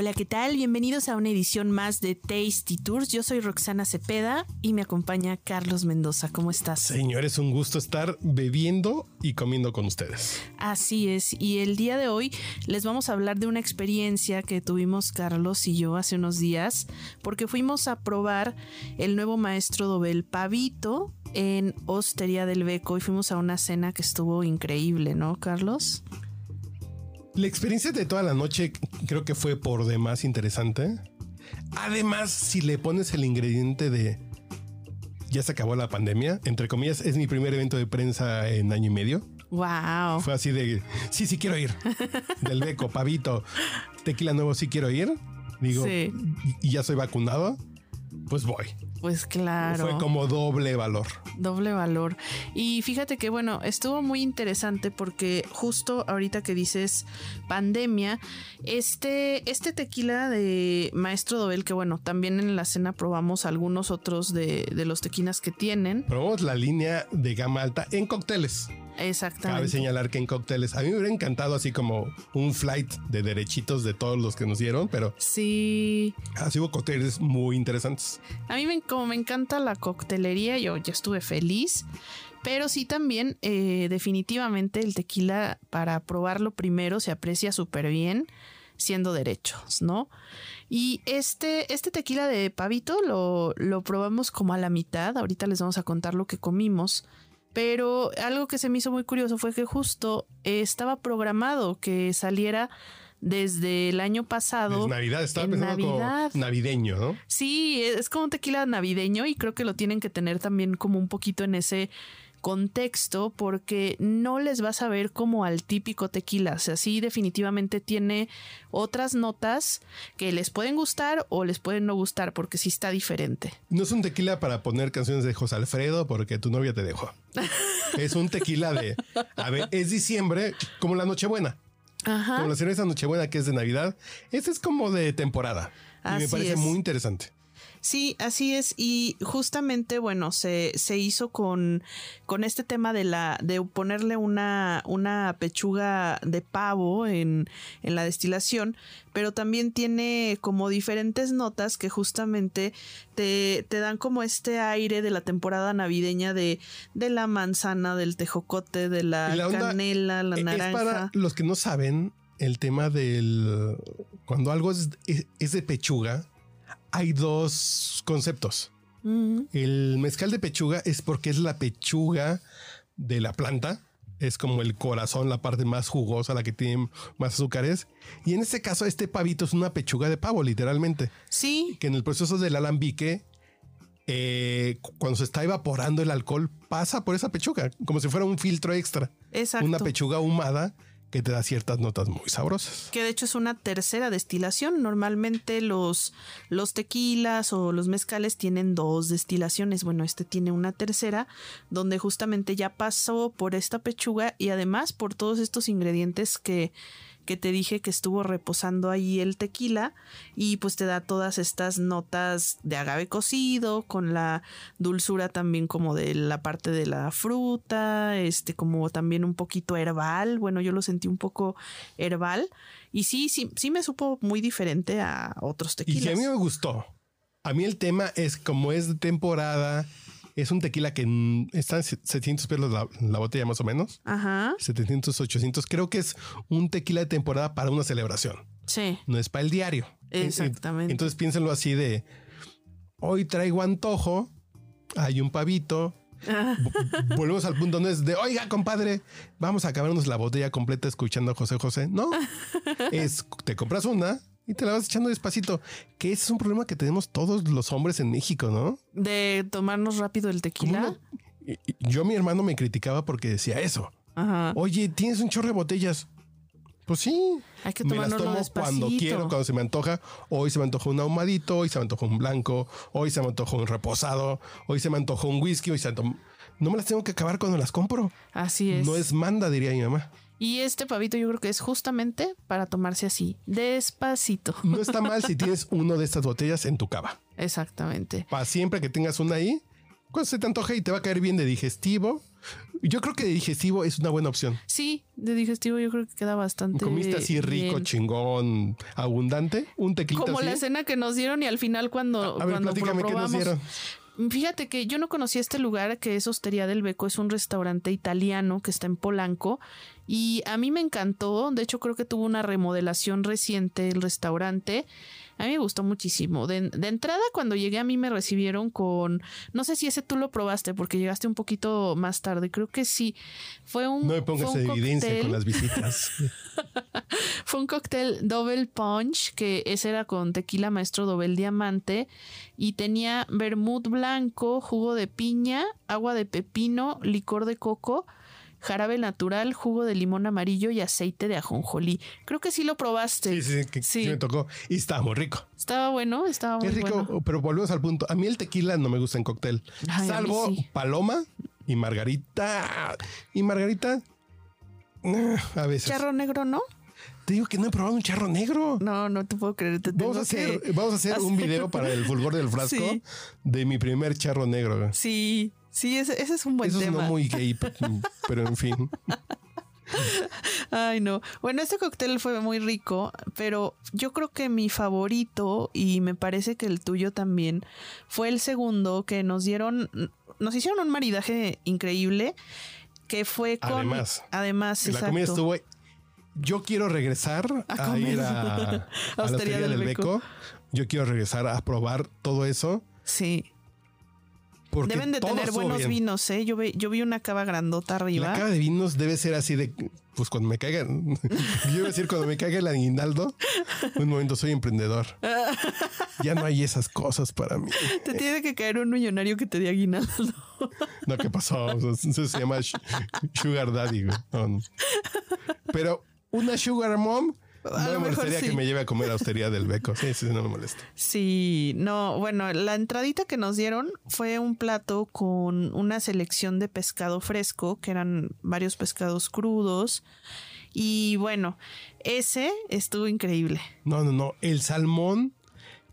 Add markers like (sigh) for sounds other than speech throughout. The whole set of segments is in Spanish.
Hola, ¿qué tal? Bienvenidos a una edición más de Tasty Tours. Yo soy Roxana Cepeda y me acompaña Carlos Mendoza. ¿Cómo estás? Señores, un gusto estar bebiendo y comiendo con ustedes. Así es, y el día de hoy les vamos a hablar de una experiencia que tuvimos Carlos y yo hace unos días, porque fuimos a probar el nuevo maestro Dobel Pavito en Hostería del Beco y fuimos a una cena que estuvo increíble, ¿no, Carlos? La experiencia de toda la noche creo que fue por demás interesante. Además, si le pones el ingrediente de ya se acabó la pandemia, entre comillas, es mi primer evento de prensa en año y medio. Wow. Fue así de sí, sí quiero ir. (laughs) Del beco, pavito, tequila nuevo, sí quiero ir. Digo, Sí. y ya soy vacunado, pues voy. Pues claro. Fue como doble valor. Doble valor. Y fíjate que bueno, estuvo muy interesante porque justo ahorita que dices pandemia, este, este tequila de Maestro Dobel, que bueno, también en la cena probamos algunos otros de, de los tequilas que tienen. Probamos la línea de gama alta en cócteles. Cabe Exactamente. señalar que en cócteles a mí me hubiera encantado así como un flight de derechitos de todos los que nos dieron, pero Sí, así hubo cócteles muy interesantes. a mí me, como me encanta la coctelería, yo ya estuve feliz. Pero sí también, eh, definitivamente el tequila para probarlo primero se aprecia súper bien siendo derechos, ¿no? Y este, este tequila de pavito lo, lo probamos como a la mitad. Ahorita les vamos a contar lo que comimos. Pero algo que se me hizo muy curioso fue que justo estaba programado que saliera desde el año pasado. Es Navidad, estaba en pensando Navidad. como navideño, ¿no? Sí, es como un tequila navideño y creo que lo tienen que tener también como un poquito en ese contexto porque no les vas a ver como al típico tequila, o sea, sí definitivamente tiene otras notas que les pueden gustar o les pueden no gustar porque sí está diferente. No es un tequila para poner canciones de José Alfredo porque tu novia te dejó. (laughs) es un tequila de, a ver, es diciembre como la Nochebuena. Ajá. Como la cerveza Nochebuena que es de Navidad. Este es como de temporada. Y me Así parece es. muy interesante. Sí, así es. Y justamente, bueno, se, se hizo con, con este tema de la, de ponerle una, una pechuga de pavo en, en la destilación, pero también tiene como diferentes notas que justamente te, te dan como este aire de la temporada navideña de, de la manzana, del tejocote, de la, canela, la es naranja. para los que no saben el tema del cuando algo es, es- es de pechuga, hay dos conceptos. Mm, El mezcal de pechuga es porque es la pechuga de la planta. Es como el corazón, la parte más jugosa, la que tiene más azúcares. Y en este caso, este pavito es una pechuga de pavo, literalmente. sí, Que en el proceso del alambique, eh, cu- cuando se está evaporando el alcohol, pasa por esa pechuga, como si fuera un filtro extra. exacto. Una pechuga ahumada que te da ciertas notas muy sabrosas. que de hecho es una tercera destilación. Normalmente los, los tequilas o los mezcales tienen dos destilaciones. Bueno, este tiene una tercera, donde justamente ya pasó por esta pechuga y además por todos estos ingredientes que, que te dije que estuvo reposando ahí el tequila y pues te da todas estas notas de agave cocido con la dulzura también como de la parte de la fruta, este como también un poquito herbal, bueno yo lo sentí un poco herbal y sí, sí, sí me supo muy diferente a otros Y tequilas. que a mí me gustó. A mí el tema es como es de temporada, es un tequila que mm, está en 700 pesos la, la botella más o menos. Ajá, 700, 800. Creo que es un tequila de temporada para una celebración. sí, No es para el diario. Exactamente. Entonces piénsenlo así de hoy traigo antojo, hay un pavito. (laughs) Vo- Volvemos al punto, no es de oiga, compadre, vamos a acabarnos la botella completa escuchando a José José. No, (laughs) es te compras una y te la vas echando despacito. Que ese es un problema que tenemos todos los hombres en México, ¿no? de tomarnos rápido el tequila. Yo, mi hermano me criticaba porque decía eso. Ajá. Oye, tienes un chorro de botellas. Pues sí. Hay que me las tomo cuando quiero, cuando se me antoja. Hoy se me antojó un ahumadito, hoy se me antojó un blanco, hoy se me antojó un reposado, hoy se me antojó un whisky, hoy se antojó... No me las tengo que acabar cuando las compro. Así es. No es manda, diría mi mamá. Y este pavito yo creo que es justamente para tomarse así, despacito. No está mal si tienes (laughs) uno de estas botellas en tu cava. Exactamente. Para siempre que tengas una ahí, cuando se te antoje y te va a caer bien de digestivo. Yo creo que de digestivo es una buena opción. Sí, de digestivo yo creo que queda bastante. Comiste así rico, bien. chingón, abundante, un tequilito Como la cena que nos dieron y al final cuando, A ver, cuando nos dieron. Fíjate que yo no conocía este lugar que es Hostería del Beco, es un restaurante italiano que está en Polanco y a mí me encantó, de hecho creo que tuvo una remodelación reciente el restaurante, a mí me gustó muchísimo. De, de entrada cuando llegué a mí me recibieron con, no sé si ese tú lo probaste porque llegaste un poquito más tarde, creo que sí, fue un... No me pongas un evidencia cóctel. con las visitas. (laughs) Fue un cóctel Double Punch, que ese era con tequila maestro Dobel Diamante, y tenía vermut blanco, jugo de piña, agua de pepino, licor de coco, jarabe natural, jugo de limón amarillo y aceite de ajonjolí. Creo que sí lo probaste. Sí, sí, sí, que Sí. sí me tocó. Y estaba muy rico. Estaba bueno, estaba muy Qué rico, bueno. pero volvemos al punto. A mí el tequila no me gusta en cóctel. Ay, salvo sí. paloma y margarita. Y margarita, a veces. Charro negro, ¿no? Te digo que no he probado un charro negro. No, no te puedo creer. Te Vamos a, hacer, que vamos a hacer un video para el fulgor del frasco (laughs) Sí. de mi primer charro negro. Sí, sí, ese, ese es un buen Eso es tema. no muy gay, (laughs) pero en fin. Ay, no. Bueno, este cóctel fue muy rico, pero yo creo que mi favorito, y me parece que el tuyo también, fue el segundo que nos dieron, nos hicieron un maridaje increíble, que fue con... Además. Además, La exacto. comida estuvo. Yo quiero regresar A a, comer. ir a, (laughs) a la Hostería del Beco. Yo quiero regresar a probar todo eso. Sí. Porque Deben de tener buenos bien. vinos, ¿eh? Yo, ve- yo vi una cava grandota arriba. La cava de vinos debe ser así de, pues cuando me caiga, (laughs) yo iba a decir cuando me caiga el aguinaldo, un momento soy emprendedor. (laughs) Ya no hay esas cosas para mí. Te tiene que caer un millonario que te dé aguinaldo. (laughs) No, ¿qué pasó? O sea, Eso se llama Sugar Daddy. güey. No, no. Pero una Sugar Mom A no me molestaría sí. que me lleve a comer a (laughs) Hostería del Beco. Sí, sí, no me molesta. Sí, no, bueno, la entradita que nos dieron fue un plato con una selección de pescado fresco, que eran varios pescados crudos. Y bueno, ese estuvo increíble. No, no, no. El salmón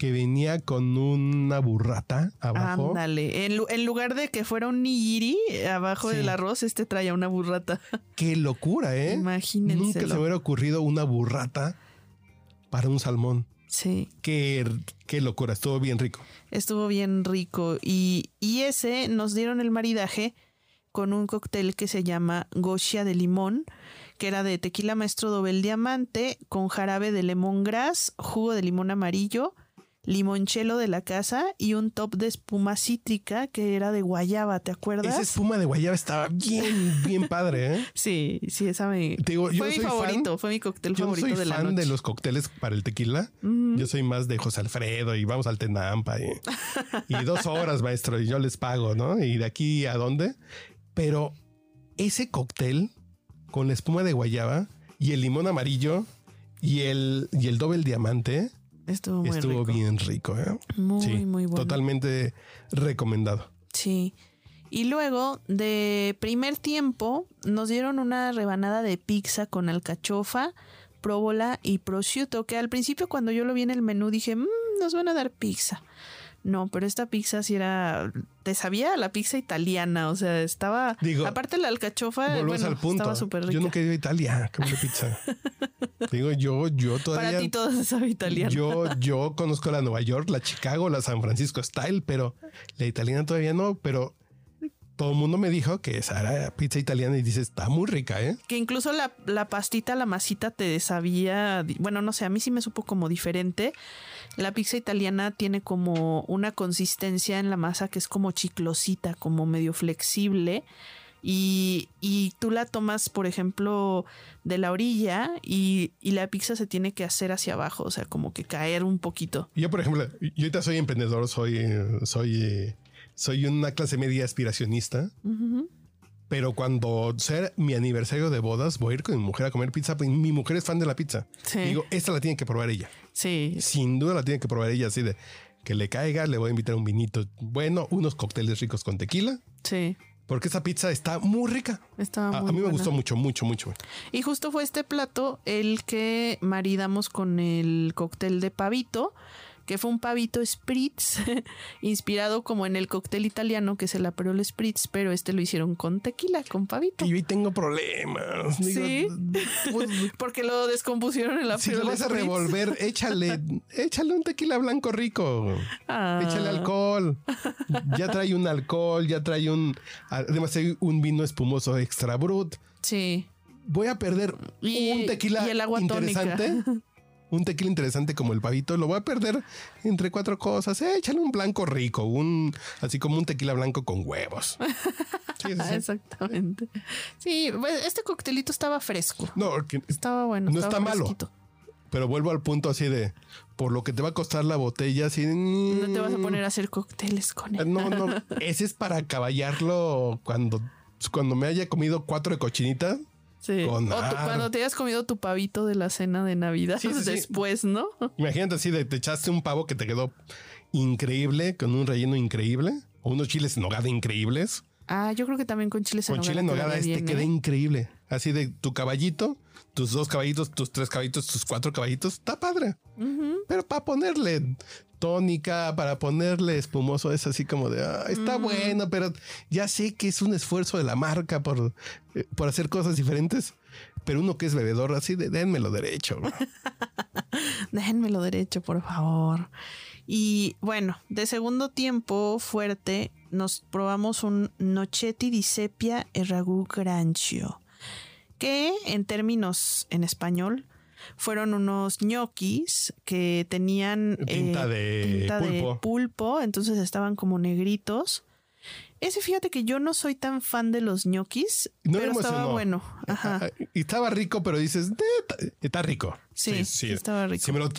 que venía con una burrata abajo. Ándale. En, en lugar de que fuera un nigiri abajo Sí. del arroz, este traía una burrata. (laughs) Qué locura, ¿eh? Imagínenselo. Nunca se hubiera ocurrido una burrata para un salmón. Sí. Qué, qué locura. Estuvo bien rico. Estuvo bien rico. Y, y ese nos dieron el maridaje con un cóctel que se llama Goshia de limón, que era de tequila maestro Dobel Diamante, con jarabe de lemongrass, jugo de limón amarillo, limonchelo de la casa y un top de espuma cítrica que era de guayaba, ¿te acuerdas? Esa espuma de guayaba estaba bien, bien padre, ¿eh? Sí, sí, esa me... Te digo, yo fue mi soy fan- favorito, fue mi cóctel Yo no favorito soy de la fan noche. de los cócteles para el tequila. Yo soy más de José Alfredo y vamos al Tenampa y, y dos (laughs) horas, maestro, y yo les pago, ¿no? Y de aquí a dónde. Pero ese cóctel con la espuma de guayaba y el limón amarillo y el, y el doble diamante Estuvo muy estuvo rico. bien rico, ¿eh? Muy, Sí, muy bueno. Totalmente recomendado. Sí. Y luego, de primer tiempo, nos dieron una rebanada de pizza con alcachofa, próbola y prosciutto, que al principio cuando yo lo vi en el menú dije, "Mm, nos van a dar pizza. No, pero esta pizza sí era, te sabía la pizza italiana, o sea, estaba, Digo, aparte la alcachofa, bueno, al punto. estaba súper rica. Yo nunca he ido a Italia, que pizza. (laughs) Digo, yo, yo todavía. Para ti todo se sabe italiano. Yo, yo conozco la Nueva York, la Chicago, la San Francisco Style, pero la italiana todavía no. Pero todo el mundo me dijo que esa era pizza italiana y dice, está muy rica, ¿eh? Que incluso la, la pastita, la masita te sabía, bueno, no sé, a mí sí me supo como diferente. La pizza italiana tiene como una consistencia en la masa que es como chiclosita, como medio flexible. Y, y tú la tomas, por ejemplo, de la orilla y, y la pizza se tiene que hacer hacia abajo, o sea, como que caer un poquito. Yo, por ejemplo, yo ahorita soy emprendedor, soy, soy, soy una clase media aspiracionista. Pero cuando sea mi aniversario de bodas, voy a ir con mi mujer a comer pizza. Mi mujer es fan de la pizza. Sí. Digo, esta la tiene que probar ella. Sí. Sin duda la tiene que probar ella, así de que le caiga, le voy a invitar un vinito bueno, unos cócteles ricos con tequila, Sí. porque esa pizza está muy rica. Estaba A, mí me gustó mucho, mucho, mucho. Y justo fue este plato el que maridamos con el cóctel de pavito, que fue un pavito spritz, (laughs) inspirado como en el cóctel italiano que es el Aperol spritz, pero este lo hicieron con tequila, con pavito. Y tengo problemas. Sí. (laughs) pues, (laughs) Porque lo descompusieron en la si lo vas a revolver, échale, échale un tequila blanco rico. Ah. Échale alcohol. Ya trae un alcohol, ya trae un. Además, hay un vino espumoso extra brut. Sí. Voy a perder Y- un tequila y el agua interesante. Un tequila interesante como el pavito, lo voy a perder entre cuatro cosas. Eh, échale un blanco rico, un así como un tequila blanco con huevos. (laughs) Sí, sí, sí. Exactamente. Sí, pues, este coctelito estaba fresco. No, Estaba bueno. No estaba está malo. pero vuelvo al punto así de por lo que te va a costar la botella, así. No te vas a poner a hacer cócteles con él. No, no, (laughs) ese es para caballarlo cuando, cuando me haya comido cuatro de cochinita. Sí. Con o ar. cuando te hayas comido tu pavito de la cena de Navidad Sí, sí, sí. después, ¿no? Imagínate así de te echaste un pavo que te quedó increíble, con un relleno increíble, o unos chiles en nogada increíbles. Ah, yo creo que también con chiles en Con chile en nogada este bien, queda ¿eh? increíble. Así de tu caballito, tus dos caballitos, tus tres caballitos, tus cuatro caballitos, está padre. Ujú. Pero para ponerle tónica, para ponerle espumoso, es así como de, "Ah, está Mm. bueno, pero ya sé que es un esfuerzo de la marca por, eh, por hacer cosas diferentes. Pero uno que es bebedor, así de, dénmelo derecho. (laughs) güey". Déjenmelo derecho, por favor. Y bueno, de segundo tiempo fuerte, nos probamos un Nochetti di Sepia e Ragù Grancio, que en términos en español fueron unos ñoquis que tenían Tinta de tinta de pulpo. entonces estaban como negritos. Ese fíjate que yo no soy tan fan de los ñoquis, No pero estaba bueno. Ajá. Ah, Y estaba rico, pero dices, "Eh, está, rico. Sí, sí estaba rico. Si me lo,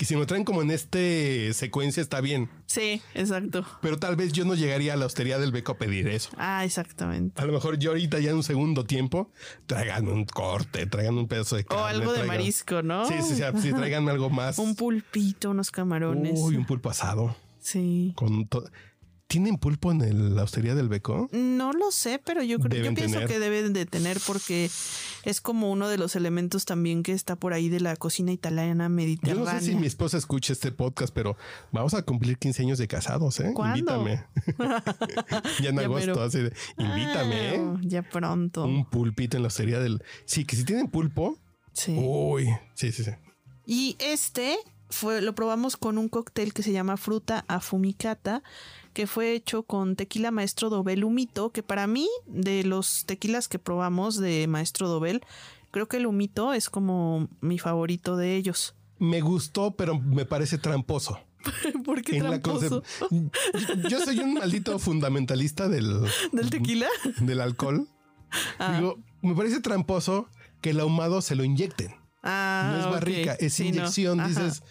que si me traen como en este secuencia, está bien. Sí, exacto. Pero tal vez yo no llegaría a la hostería del beco a pedir eso. Ah, exactamente. A lo mejor yo ahorita ya en un segundo tiempo traigan un corte, traigan un pedazo de O carne. algo de traigan- marisco, ¿no? Sí, sí, sí, sí, traigan algo (laughs) más. Un pulpito, unos camarones. Uy, un pulpo asado. Sí. Con to- ¿Tienen pulpo en el- la hostería del beco? No lo sé, pero yo creo, yo pienso tener. que deben de tener porque es como uno de los elementos también que está por ahí de la cocina italiana Yo no mediterránea. sé si mi esposa escucha este podcast, pero vamos a cumplir 15 años de casados, ¿eh? ¿Cuándo? Invítame. (laughs) ya en Ya agosto, así de, invítame, ¿eh? Ah, Ya pronto. Un pulpito en la hostería del... Sí, que si tienen pulpo, Sí. uy, sí, sí, sí. Y este fue, lo probamos con un cóctel que se llama fruta afumicata, que fue hecho con tequila maestro Dobel humito, que para mí, de los tequilas que probamos de maestro Dobel, creo que el humito es como mi favorito de ellos. Me gustó, pero me parece tramposo. (laughs) ¿Por qué En la tramposo? (laughs) Yo soy un maldito fundamentalista del, (laughs) ¿Del tequila? del alcohol. Ah. Digo, me parece tramposo que el ahumado se lo inyecten. Ah, no es barrica, es Sí, inyección. Dices,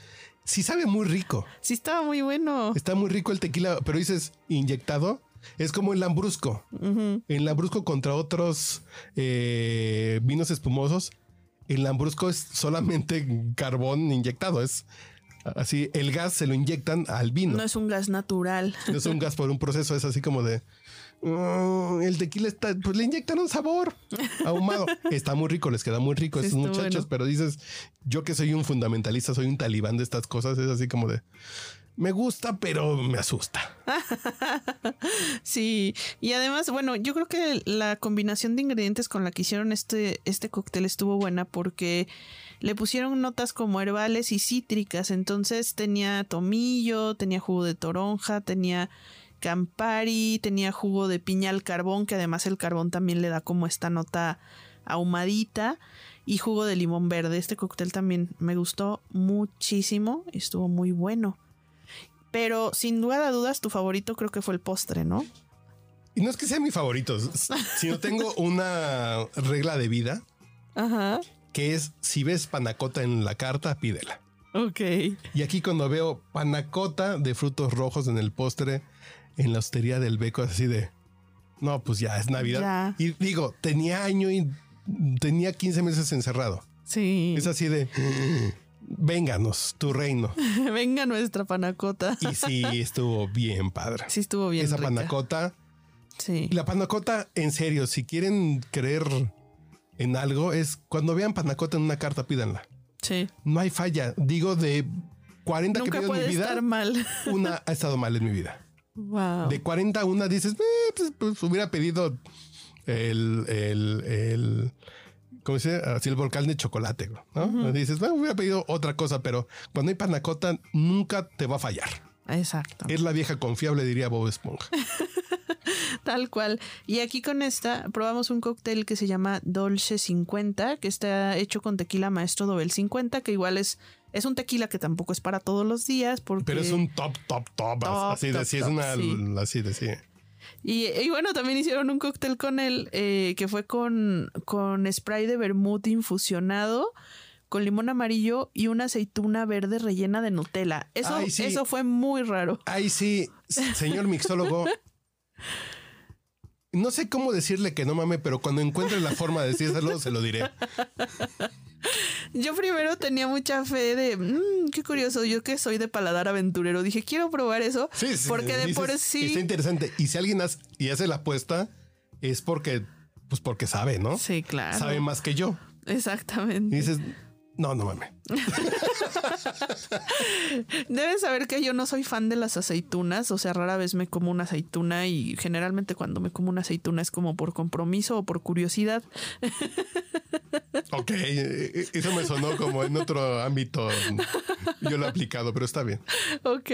sí sabe muy rico. Sí, estaba muy bueno. Está muy rico el tequila, pero dices inyectado. Es como el lambrusco. El lambrusco contra otros eh, vinos espumosos. El lambrusco es solamente carbón inyectado. Es así. El gas se lo inyectan al vino. No es un gas natural. No es un gas por un proceso. Es así como de. "Mm, el tequila está. Pues le inyectaron sabor ahumado. (laughs) Está muy rico, les queda muy rico a Sí, estos muchachos. bueno. Pero dices, yo que soy un fundamentalista, soy un talibán de estas cosas. Es así como de. Me gusta, pero me asusta. (laughs) Sí, y además, bueno, yo creo que la combinación de ingredientes con la que hicieron este, este cóctel estuvo buena porque le pusieron notas como herbales y cítricas, entonces tenía tomillo, tenía jugo de toronja, tenía campari, tenía jugo de piña al carbón, que además el carbón también le da como esta nota ahumadita y jugo de limón verde. Este cóctel también me gustó muchísimo, estuvo muy bueno. Pero sin lugar a dudas, tu favorito creo que fue el postre, ¿no? Y no es que sea mi favorito, (laughs) sino tengo una regla de vida Ajá. que es si ves panacota en la carta, pídela. Ok. Y aquí cuando veo panacota de frutos rojos en el postre, en la hostería del beco, así de No, pues ya es Navidad. Ya. Y digo, tenía año y tenía 15 meses encerrado. Sí. Es así de, vénganos, tu reino. (laughs) Venga nuestra panacota. Y sí, estuvo bien padre. Sí estuvo bien Esa rica. panacota. Sí. La panacota, en serio, si quieren creer en algo, es cuando vean panacota en una carta, pídanla. Sí. No hay falla. Digo, de 40 que pido en mi vida, estar mal. una (laughs) ha estado mal en mi vida. Wow. De 40 a una dices, "Eh, pues, pues, hubiera pedido el, el, el, ¿cómo se dice? Así el volcán de chocolate, ¿no? Dices, bueno, hubiera pedido otra cosa, pero cuando hay panacota nunca te va a fallar. Exacto. Es la vieja confiable, diría Bob Esponja. (laughs) (laughs) Tal cual. Y aquí con esta probamos un cóctel que se llama Dolce 50, que está hecho con tequila Maestro Dobel 50, que igual es, es un tequila que tampoco es para todos los días. Porque... Pero es un top, top, top. Top, así de top, sí, es top, una, sí. así de sí. Y, y bueno, también hicieron un cóctel con él eh, que fue con, con spray de vermut infusionado, con limón amarillo y una aceituna verde rellena de Nutella. Eso, Ay, sí. eso fue muy raro. Ay, sí, (laughs) señor mixólogo. No sé cómo decirle que no mame, pero cuando encuentre la forma de decírselo, se lo diré. Yo primero tenía mucha fe de, "Mm, qué curioso, yo que soy de paladar aventurero, dije, quiero probar eso, Sí, sí, porque de dices, por sí... Está interesante. Y si alguien hace, y hace la apuesta, es porque, pues porque sabe, ¿no? Sí, claro. Sabe más que yo. Y Exactamente. dices, no, no mames. (laughs) (laughs) Deben saber que yo no soy fan de las aceitunas, o sea, rara vez me como una aceituna y generalmente cuando me como una aceituna es como por compromiso o por curiosidad. (laughs) Ok, eh, eso me sonó como en otro ámbito. Yo lo he aplicado, pero está bien. Ok.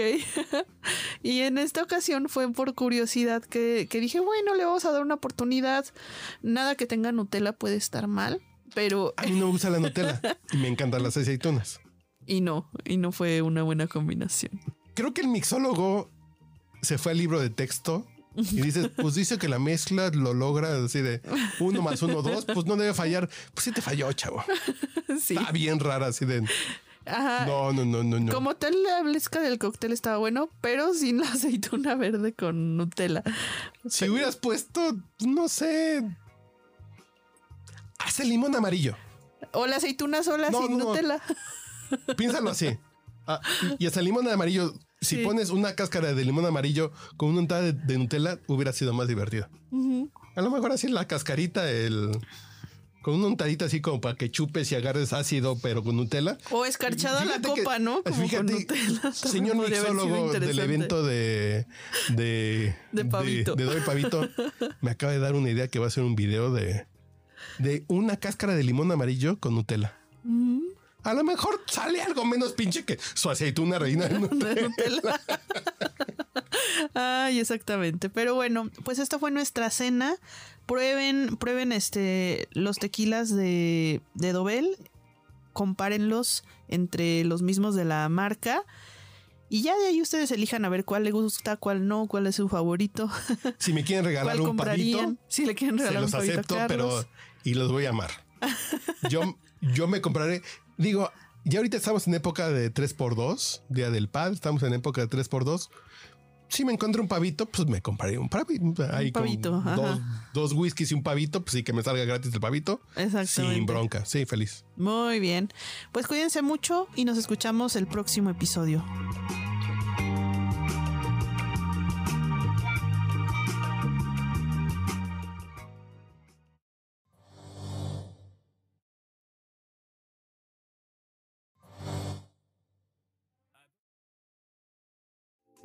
(laughs) y en esta ocasión fue por curiosidad que, que dije, bueno, le vamos a dar una oportunidad. Nada que tenga Nutella puede estar mal, pero... A mí no me gusta la Nutella y me encantan las aceitunas. Y no, y no fue una buena combinación. Creo que el mixólogo se fue al libro de texto y dices, (laughs) pues dice que la mezcla lo logra así de uno más uno, dos, pues no debe fallar. Pues sí te falló, chavo. sí. Está bien rara así de Ajá. no, no, no, no, no. Como tal, la mezcla del cóctel estaba bueno, pero sin la aceituna verde con Nutella. Si hubieras puesto, no sé, hace limón amarillo. O la aceituna sola No, sin no. Nutella. Piénsalo así. Ah, y hasta el limón amarillo, si Sí. pones una cáscara de limón amarillo con una untada de, de Nutella, hubiera sido más divertido. A lo mejor así la cascarita, el con una untadita así como para que chupes y agarres ácido, pero con Nutella. O escarchada la que- copa, ¿no? Como fíjate, con Nutella. (laughs) Señor mixólogo del evento de de, De Pavito. de, Doy Pavito, (laughs) me acaba de dar una idea que va a ser un video de, de una cáscara de limón amarillo con Nutella. Mm, A lo mejor sale algo menos pinche que su aceituna reina de (laughs) Nutella. de Nutella. Ay, exactamente. Pero bueno, pues esta fue nuestra cena. Prueben, prueben este los tequilas de, de Dobel. Compárenlos entre los mismos de la marca. Y ya de ahí ustedes elijan a ver cuál les gusta, cuál no, cuál es su favorito, Si me quieren regalar un comprarían. Si le quieren se regalar los un pavito a acepto, pero y los voy a amar. Yo, yo me compraré, digo, ya ahorita estamos en época de 3x2, día del pad, estamos en época de 3x2. Si me encuentro un pavito, pues me compraré un pavito. Ahí con pavito, ajá. dos, dos whiskies y un pavito, pues sí que me salga gratis el pavito. Exactamente. Sin bronca, sí, feliz. Muy bien. Pues cuídense mucho y nos escuchamos el próximo episodio.